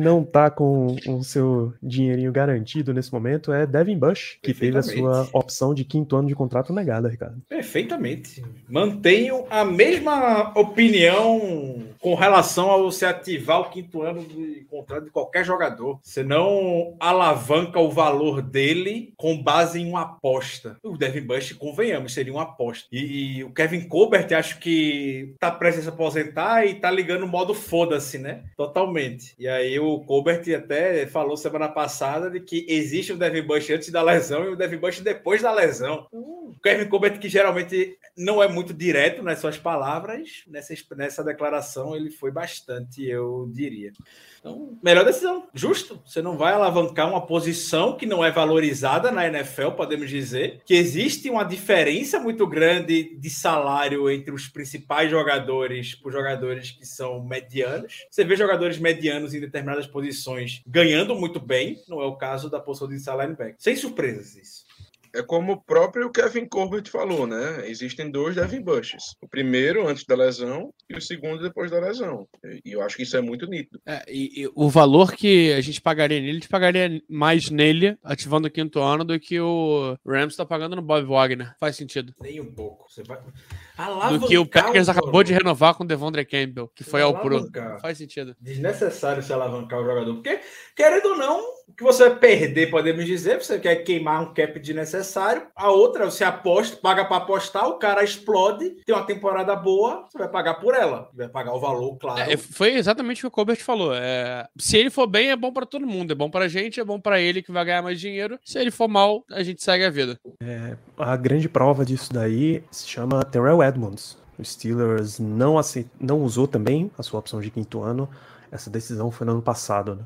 não tá com o seu dinheirinho garantido nesse momento é Devin Bush, que teve a sua opção de quinto ano de contrato negada, Ricardo. Perfeitamente. Mantenho a mesma opinião com relação ao se ativar o quinto ano de contrato de qualquer jogador. Você não alavanca o valor dele com base em uma aposta. O Devin Bush, convenhamos, seria uma aposta. E, e o Kevin Colbert, acho que tá prestes a se aposentar e tá ligando o modo foda-se, né? Totalmente. E aí o Colbert até falou semana passada de que existe o Devin Bush antes da lesão e o Devin Bush depois da lesão. O Kevin Colbert, que geralmente não é muito direto nas suas palavras, nessa, nessa declaração ele foi bastante, eu diria. Então, melhor decisão, justo. Você não vai alavancar uma posição que não é valorizada na NFL, podemos dizer. Que existe uma diferença muito grande de salário entre os principais jogadores por jogadores que são medianos. Você vê jogadores medianos em determinadas posições ganhando muito bem, não é o caso da posição de linebacker. Sem surpresas isso. É como o próprio Kevin Corbett falou, né? Existem dois Devin Bushes. O primeiro antes da lesão e o segundo depois da lesão. E eu acho que isso é muito nítido. É, e, e o valor que a gente pagaria nele, a gente pagaria mais nele, ativando o quinto ano, do que o Rams está pagando no Bob Wagner. Faz sentido. Nem um pouco. Você vai... Do que o Packers acabou de renovar com o Devondre Campbell, que foi ao Pro. Alavancar. Faz sentido. Desnecessário se alavancar o jogador. Porque, querendo ou não, o que você vai perder, podemos dizer, você quer queimar um cap desnecessário. A outra, você aposta, paga para apostar, o cara explode, tem uma temporada boa, você vai pagar por ela. Vai pagar o valor, claro. É, foi exatamente o que o Colbert falou. É, se ele for bem, é bom para todo mundo. É bom pra gente, é bom para ele que vai ganhar mais dinheiro. Se ele for mal, a gente segue a vida. A grande prova disso daí se chama Terrell Edmonds. O Steelers não, aceit... não usou também a sua opção de quinto ano. Essa decisão foi no ano passado. Né?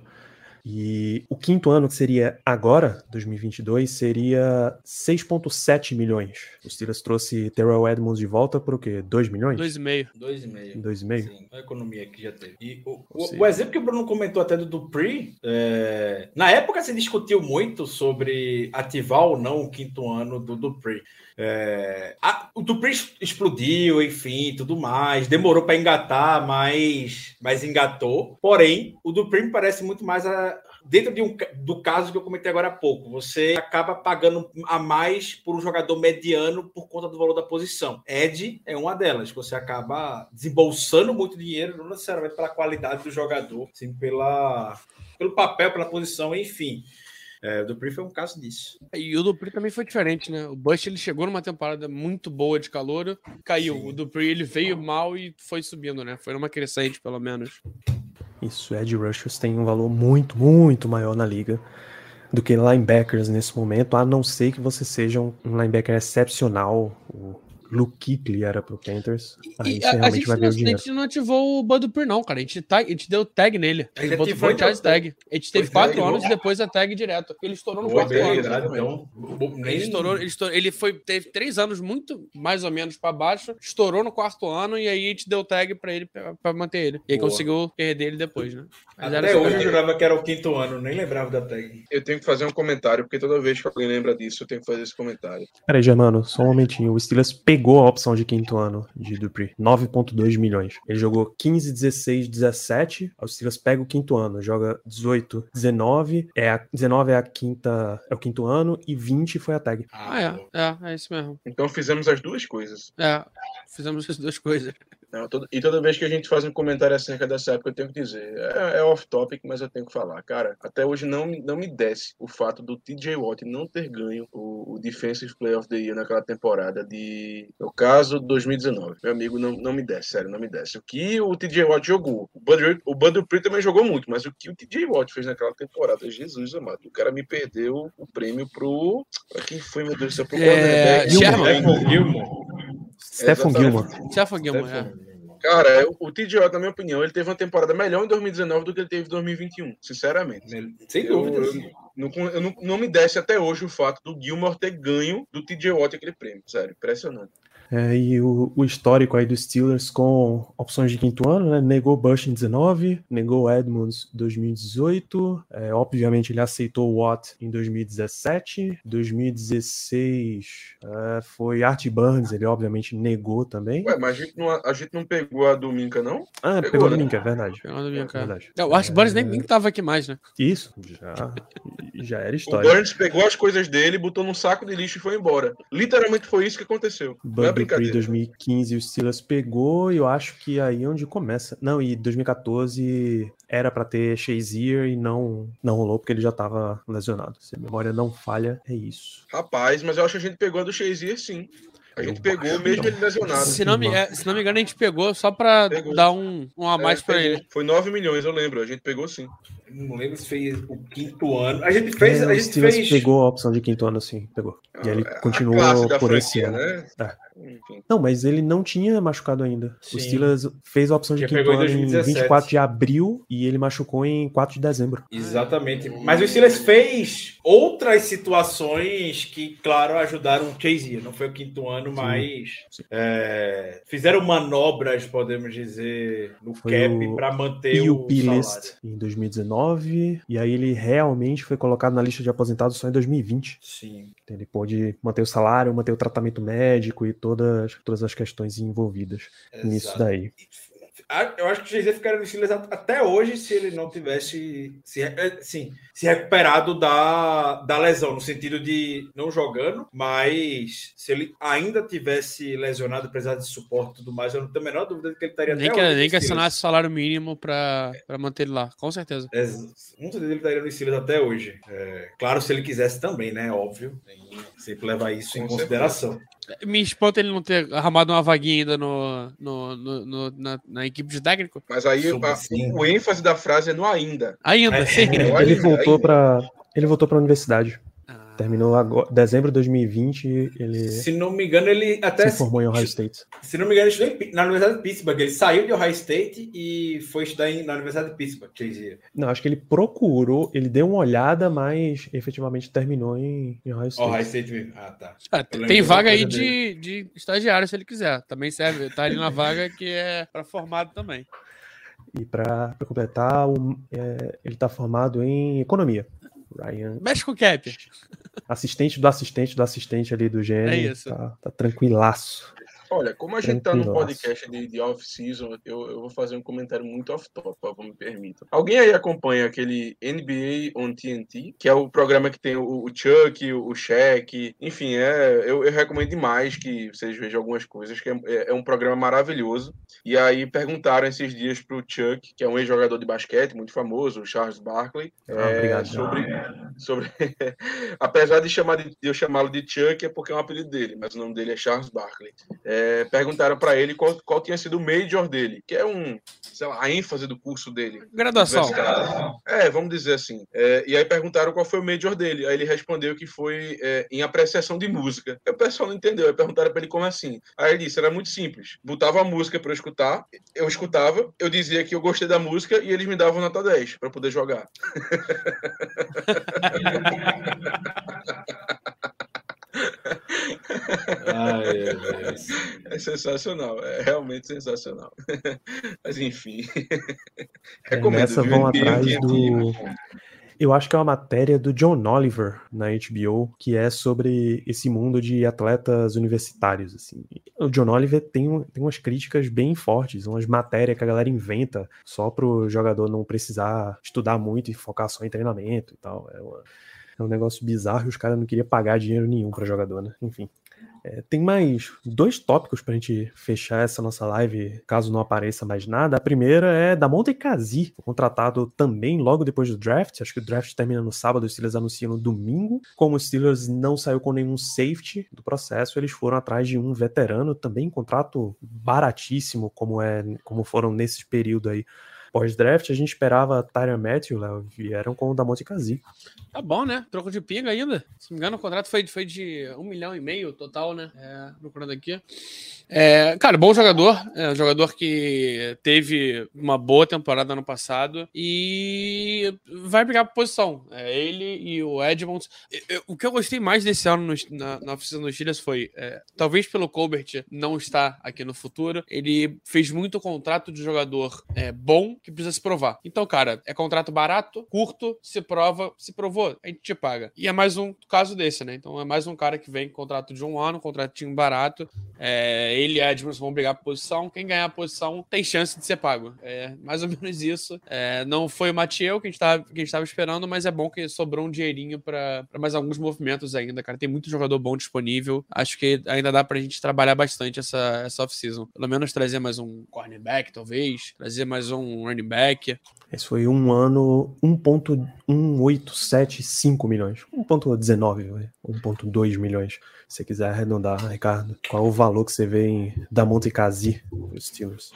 E o quinto ano, que seria agora, 2022, seria 6,7 milhões. O Steelers trouxe Terrell Edmonds de volta por o quê? 2 milhões? 2,5. 2,5. 2,5? Sim, a economia que já teve. E o, o- o exemplo que o Bruno comentou até do Dupree, é, na época se discutiu muito sobre ativar ou não o quinto ano do Dupree. É, a- o Dupree es- explodiu, enfim, tudo mais. Demorou para engatar, mas, mas engatou. Porém, o Dupree me parece muito mais a- dentro de um, do caso que eu comentei agora há pouco. Você acaba pagando a mais por um jogador mediano por conta do valor da posição. Ed é uma delas. Você acaba desembolsando muito dinheiro, não necessariamente pela qualidade do jogador, sim pela, pelo papel, pela posição, enfim. É, o Dupree foi um caso disso. E o Dupri também foi diferente, né? O Bush ele chegou numa temporada muito boa de calor, caiu. Sim. O Dupri ele veio mal e foi subindo, né? Foi numa crescente, pelo menos. Isso, Ed Rushers tem um valor muito, muito maior na liga do que linebackers nesse momento, a não ser que você seja um um linebacker excepcional. O Luke Kuechly era pro Panthers. Aí E você a, a realmente gente vai não, ver o a gente não ativou o Bud Dupree, não, cara. A gente, tag, a gente deu tag nele. A gente botou franchise deu tag. A gente teve Pois quatro e anos e depois a tag direto. Ele estourou no quarto ano. então, Ele estourou, ele estourou, ele foi, teve três anos muito mais ou menos pra baixo, estourou no quarto ano e aí a gente deu tag pra ele pra, pra manter ele. E aí Boa. conseguiu perder ele depois, né? Mas Até hoje eu jurava que era o quinto ano, nem lembrava da tag. Eu tenho que fazer um comentário, porque toda vez que alguém lembra disso, eu tenho que fazer esse comentário. Peraí, Germano, só um momentinho. O Steelers pegou a opção de quinto ano de Dupree, 9.2 milhões. Ele jogou 15, 16, 17. O Steelers pega o quinto ano, joga 18, 19. É a, 19 é a quinta, é o quinto ano e 20 foi a tag. Ah, é, é, é isso mesmo. Então fizemos as duas coisas. É, fizemos as duas coisas. Não, todo- e toda vez que a gente faz um comentário acerca dessa época, eu tenho que dizer. É, é off-topic, mas eu tenho que falar. Cara, até hoje não, me- não me desce o fato do TJ Watt não ter ganho o, o Defensive Player of the Year naquela temporada de. No caso, 2019. Meu amigo, não, não me desce, sério, não me desce. O que o TJ Watt jogou, o Bud, o Bud Dupree também jogou muito, mas o que o TJ Watt fez naquela temporada, Jesus amado, o cara me perdeu o prêmio pro. Pra quem foi, meu Deus do céu? Pro É. Sherman. Stephen Gilmore. Stephen Exatamente. Gilmore. Stefan Gilmore, é. Cara, o TJ Watt, na minha opinião, ele teve uma temporada melhor em 2019 do que ele teve em 2021, sinceramente. Sem Eu- dúvida. eu- sim. Não, eu não, não me desce até hoje o fato do Gilmore ter ganho do TJ Watt aquele prêmio. Sério, impressionante. É, e o, o histórico aí dos Steelers com opções de quinto ano, né? Negou Bush em 19, negou Edmonds em 2018. É, obviamente ele aceitou o Watt em 2017. 2016 é, foi Art Burns, ele obviamente negou também. Ué, mas a gente não, a gente não pegou a Dominca, não? Ah, pegou, pegou, a né? Dominca, é verdade. Pegou a Dominca, É é. verdade. É, o Art Burns nem, nem tava aqui mais, né? Isso, já, já era O história. Burns pegou as coisas dele, botou num saco de lixo e foi embora. Literalmente foi isso que aconteceu. Não é brincadeira. 2015 o Steelers pegou e eu acho que aí é onde começa. Não, e 2014 era pra ter Shazier e não não rolou porque ele já tava lesionado. Se a memória não falha, é isso. Rapaz, mas eu acho que a gente pegou a do Shazier sim. A gente Eu pegou mesmo que ele lesionado. Se não, me, é, se não me engano, a gente pegou só pra Pegou. dar um, um a mais É, pra pegou. ele. Foi 9 milhões, eu lembro. A gente pegou sim. Não lembro se fez o quinto ano. A gente fez. É, a o gente Steelers fez. pegou a opção de quinto ano, sim, pegou. E aí ele A classe continuou da por esse franquia, ano. né? É. Não, mas ele não tinha machucado ainda. Sim. O Steelers fez a opção de quinto em ano em 2017. 24 de abril e ele machucou em 4 de dezembro. Exatamente. Mas o Steelers fez outras situações que, claro, ajudaram o Chase. Não foi o quinto ano, mas é, fizeram manobras, podemos dizer, no Foi cap para manter E o, o P-List salário. em 2019, e aí ele realmente foi colocado na lista de aposentados só em 2020. Sim. Ele pôde manter o salário, manter o tratamento médico e todas, todas as questões envolvidas nisso Exato. daí. Eu acho que o Jay ficaria no Steelers at- até hoje se ele não tivesse se, eh, sim, se recuperado da, da lesão, no sentido de não jogando, mas se ele ainda tivesse lesionado, precisado de suporte e tudo mais, eu não tenho a menor dúvida de que ele estaria Nem até que, hoje no nem que Steelers. assinasse o salário mínimo pra manter ele lá, com certeza. É, Com certeza ele estaria no Steelers até hoje. É, claro, se ele quisesse também, né? Óbvio. Sempre levar isso em Com consideração. Me espanta ele não ter arrumado uma vaguinha ainda no, no, no- no- na, na equipe de técnico. Mas aí a- o ênfase da frase é no ainda. Ainda, É, sim. é, Ele ainda, voltou ainda. para ele voltou para a universidade. Terminou agora, dezembro de 2020, ele Se não me engano, ele até se formou em Ohio State. Se não me engano, ele estudou na Universidade de Pittsburgh. Ele saiu de Ohio State e foi estudar em- na Universidade de Pittsburgh. Não, acho que ele procurou, ele deu uma olhada, mas efetivamente terminou em, em Ohio State. Ohio State mesmo. Ah, tá. Ah, tem vaga aí de, de estagiário se ele quiser. Também serve. Tá ali na vaga que é pra formado também. E para completar, o- é, ele está formado em economia. Ryan, Mexe com o cap. Assistente do assistente do assistente ali do GM. É isso. Tá, tá tranquilaço. Olha, como a gente tá no podcast de, de off-season, eu, eu vou fazer um comentário muito off-top, me permita. Alguém aí acompanha aquele NBA on TNT, que é o programa que tem o, o Chuck, o, o Shaq, enfim, é, eu, eu recomendo demais que vocês vejam algumas coisas, que é, é- é um programa maravilhoso. E aí perguntaram esses dias pro Chuck, que é um ex-jogador de basquete muito famoso, o Charles Barkley, Ah, é, obrigado. sobre, sobre apesar de, chamar de, de eu chamá-lo de Chuck, é porque é um apelido dele, mas o nome dele é Charles Barkley. É, perguntaram para ele qual, qual tinha sido o major dele, que é um, sei lá, a ênfase do curso dele. Graduação. É, vamos dizer assim. É, e aí perguntaram qual foi o major dele. Aí ele respondeu que foi é, em apreciação de música. Aí o pessoal não entendeu. Aí perguntaram para ele como assim. Aí ele disse: era muito simples. Botava a música para eu escutar, eu escutava, eu dizia que eu gostei da música e eles me davam nota 10 para poder jogar. Ai. É sensacional, é realmente sensacional. Mas enfim. É, nessa viu? vão atrás do. Eu acho que é uma matéria do John Oliver na HBO, que é sobre esse mundo de atletas universitários. Assim. O John Oliver tem, tem umas críticas bem fortes, umas matérias que a galera inventa só pro jogador não precisar estudar muito e focar só em treinamento e tal. É, uma- é um negócio bizarro e os caras não queriam pagar dinheiro nenhum para jogador, né? Enfim. É, tem mais dois tópicos pra gente fechar essa nossa live, caso não apareça mais nada. A primeira é da Monte Kazi, contratado também logo depois do draft. Acho que o draft termina no sábado, os Steelers anunciam no domingo. Como os Steelers não saiu com nenhum safety do processo, eles foram atrás de um veterano, também contrato baratíssimo, como é, como foram nesse período aí pós-draft, a gente esperava Tyron Matthew, Léo, vieram com o Damonte Kazi. Tá bom, né? Troco de pinga ainda. Se não me engano, o contrato foi, foi de um milhão e meio total, né? É, procurando aqui. É, cara, bom jogador. É jogador que teve uma boa temporada ano passado e vai brigar por posição. É, ele e o Edmonds. O que eu gostei mais desse ano no, na, na oficina dos Steelers foi, é, talvez pelo Colbert não estar aqui no futuro, ele fez muito contrato de jogador é, bom que precisa se provar. Então, cara, é contrato barato, curto, se prova, se provou, a gente te paga. E é mais um caso desse, né? Então é mais um cara que vem com contrato de um ano, contratinho barato. É, ele e Edmonds vão brigar por posição. Quem ganhar a posição tem chance de ser pago. É mais ou menos isso. É, não foi o Matiel que a gente tava, que a gente tava esperando, mas é bom que sobrou um dinheirinho pra mais alguns movimentos ainda, cara. Tem muito jogador bom disponível. Acho que ainda dá pra gente trabalhar bastante essa, essa off-season. Pelo menos trazer mais um cornerback, talvez. Trazer mais um running back. Esse foi um ano 1.1875 milhões. 1.19, vai, 1.2 milhões. Se você quiser arredondar, Ricardo, qual é o valor que você vê em Damonte Kazi nos Steelers?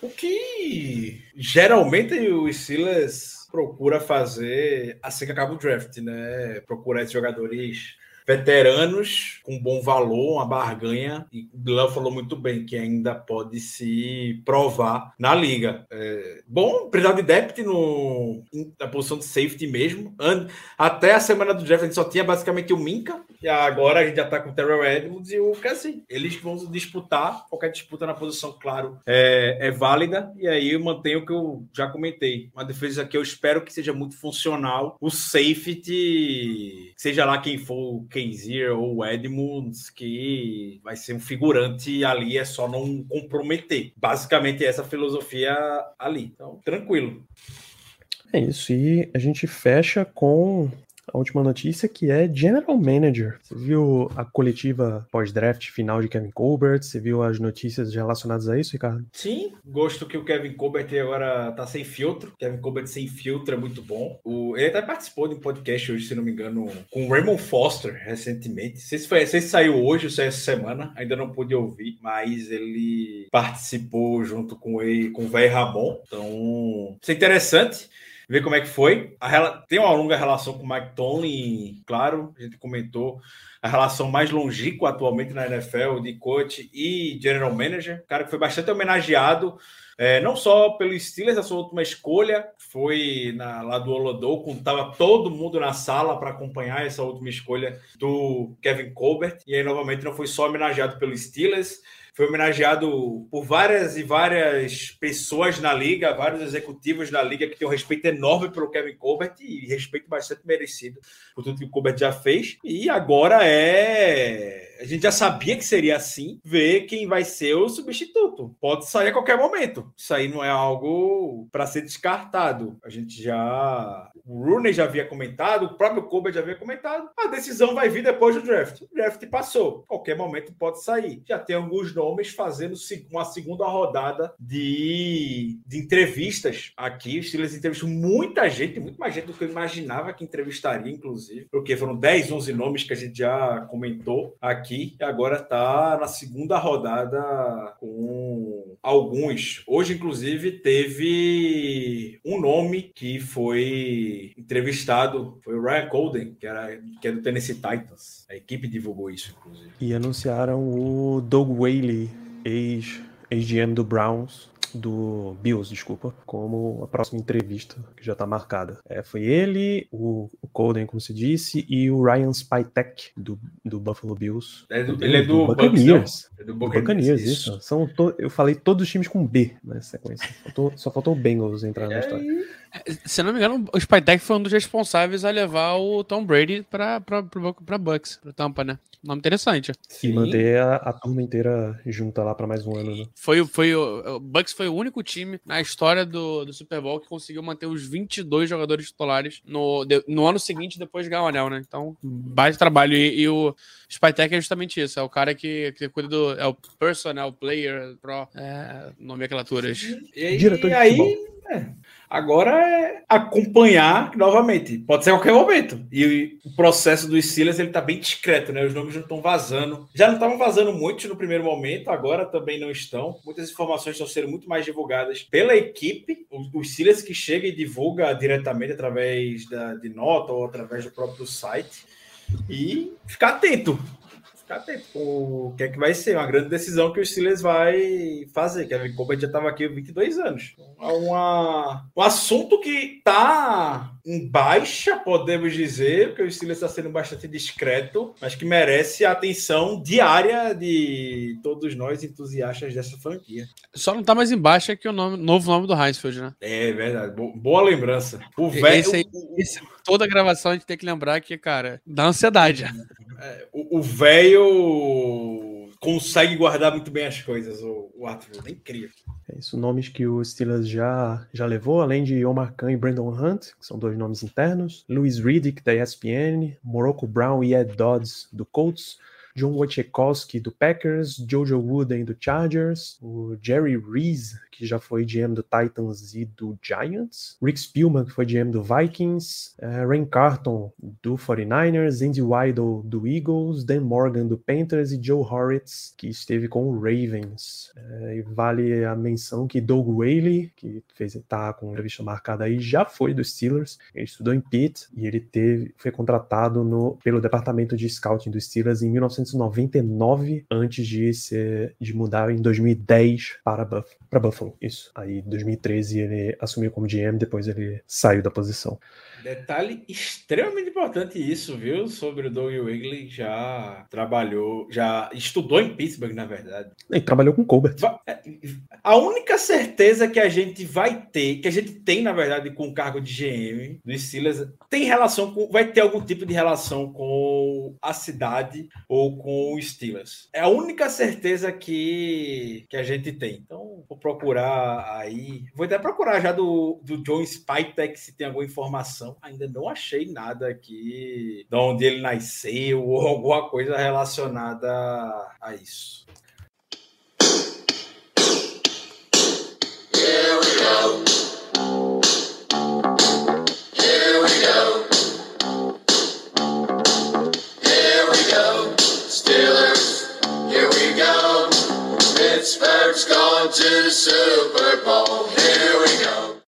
O que geralmente o Steelers procura fazer assim que acaba o draft, né? Procurar esses jogadores veteranos com bom valor, uma barganha. E o Léo falou muito bem que ainda pode se provar na liga. É, bom, precisar de depth no, na posição de safety mesmo. An- Até a semana do draft a gente só tinha basicamente o Minka. E agora a gente já tá com o Terrell Edmonds e o Cassie. Eles vão disputar, qualquer disputa na posição, claro, é, é válida. E aí eu mantenho o que eu já comentei. Uma defesa que eu espero que seja muito funcional. O safety, seja lá quem for, o Kenzier ou o Edmonds, que vai ser um figurante ali, é só não comprometer. Basicamente essa filosofia ali. Então, tranquilo. É isso, e a gente fecha com a última notícia que é General Manager. Você viu a coletiva pós-draft final de Kevin Colbert? Você viu as notícias relacionadas a isso, Ricardo? Sim, gosto que o Kevin Colbert agora tá sem filtro. Kevin Colbert sem filtro é muito bom. O, ele até participou de um podcast hoje, se não me engano, com o Raymond Foster recentemente. Não sei se, foi, não sei se saiu hoje ou se é essa semana, ainda não pude ouvir, mas ele participou junto com ele, com o Véi Ramon. Então, isso é interessante ver como é que foi. Rela- tem uma longa relação com o Mike Tomlin, claro, a gente comentou a relação mais longínqua atualmente na NFL de coach e general manager, cara que foi bastante homenageado, é, não só pelo Steelers, a sua última escolha foi na, lá do Olodou, quando estava todo mundo na sala para acompanhar essa última escolha do Kevin Colbert, e aí novamente não foi só homenageado pelo Steelers, foi homenageado por várias e várias pessoas na liga, vários executivos na liga que têm um respeito enorme pelo Kevin Colbert e respeito bastante merecido por tudo que o Colbert já fez. E agora é. A gente já sabia que seria assim, ver quem vai ser o substituto. Pode sair a qualquer momento. Isso aí não é algo para ser descartado. A gente já. O Rooney já havia comentado, o próprio Colbert já havia comentado. A decisão vai vir depois do draft. O draft passou. Qualquer momento pode sair. Já tem alguns nomes fazendo uma segunda rodada de, de entrevistas aqui. Os Steelers entrevistam muita gente, muito mais gente do que eu imaginava que entrevistaria, inclusive. Porque foram 10, 11 nomes que a gente já comentou aqui. E agora está na segunda rodada com alguns. Hoje, inclusive, teve um nome que foi entrevistado. Foi o Ryan Colden, que, era, que é do Tennessee Titans. A equipe divulgou isso, inclusive. E anunciaram o Doug Whaley, ex- ex-GM do Browns, do Bills, desculpa, como a próxima entrevista que já está marcada. É, foi ele, o, o Colden, como se disse, e o Ryan Spytek, do, do Buffalo Bills. É do- ele é do Buccaneers. É do Do Buccaneers, isso. São to- eu falei todos os times com B na sequência. Faltou- só faltou o Bengals entrar na história. Se eu não me engano, o Spytek foi um dos responsáveis a levar o Tom Brady pra, pra, pra, pra Bucks, pro Tampa, né? Nome interessante. E manter a, a turma inteira junta lá para mais um ano. Né? Foi, o- foi o, o Bucks foi o único time na história do, do Super Bowl que conseguiu manter os 22 jogadores titulares no, de- no ano seguinte depois de ganhar o anel, né? Então, baita trabalho. E, e o Spytek é justamente isso. É o cara que, que cuida do. É o personnel player pro. É, nomenclaturas. E aí, Diretor de aí, futebol. é. Agora é acompanhar novamente. Pode ser a qualquer momento. E o processo dos Steelers ele tá bem discreto, né? Os nomes não estão vazando. Já não estavam vazando muito no primeiro momento, agora também não estão. Muitas informações estão sendo muito mais divulgadas pela equipe. Os Steelers que chega e divulga diretamente através da, de nota ou através do próprio site. E ficar atento com o que é que vai ser. Uma grande decisão que o Steelers vai fazer. Kevin Colbert já estava aqui há 22 anos. É uma, um assunto que está em baixa, podemos dizer, porque o Steelers está sendo bastante discreto, mas que merece a atenção diária de todos nós entusiastas dessa franquia. Só não está mais em baixa que o nome, novo nome do Heinsfield, né? É verdade. Boa lembrança. O velho. toda gravação a gente tem que lembrar que, cara, dá ansiedade. É, o velho consegue guardar muito bem as coisas, o, o Arthur. É incrível. É isso, nomes que o Steelers já, já levou, além de Omar Khan e Brandon Hunt, que são dois nomes internos, Louis Riddick, da ESPN, Morocco Brown e Ed Dodds, do Colts, John Wojciechowski do Packers, Jojo Wooden do Chargers, o Jerry Reese, que já foi GM do Titans e do Giants, Rick Spielman, que foi GM do Vikings, uh, Rain Carton do 49ers, Andy Weidel do Eagles, Dan Morgan do Panthers e Joe Horitz, que esteve com o Ravens. Uh, e vale a menção que Doug Whaley, que fez tá com entrevista marcada aí, já foi do Steelers. Ele estudou em Pitt e ele teve, foi contratado no, pelo departamento de scouting do Steelers em 1999, antes de, ser, de mudar em 2010 para, Buff, para Buffalo. Isso. Aí, em 2013, ele assumiu como GM, depois ele saiu da posição. Detalhe extremamente importante isso, viu? Sobre o Doug Wigley já trabalhou, já estudou em Pittsburgh, na verdade. E trabalhou com Colbert. É, a única certeza que a gente vai ter, que a gente tem, na verdade, com o cargo de GM do Steelers, tem relação com, vai ter algum tipo de relação com a cidade ou com o Steelers. É a única certeza que, que a gente tem. Então, vou procurar aí, vou até procurar já do, do John Spytek se tem alguma informação ainda não achei nada aqui de onde ele nasceu ou alguma coisa relacionada a isso. Here we go. Pittsburgh's going to the Super Bowl. Here we go.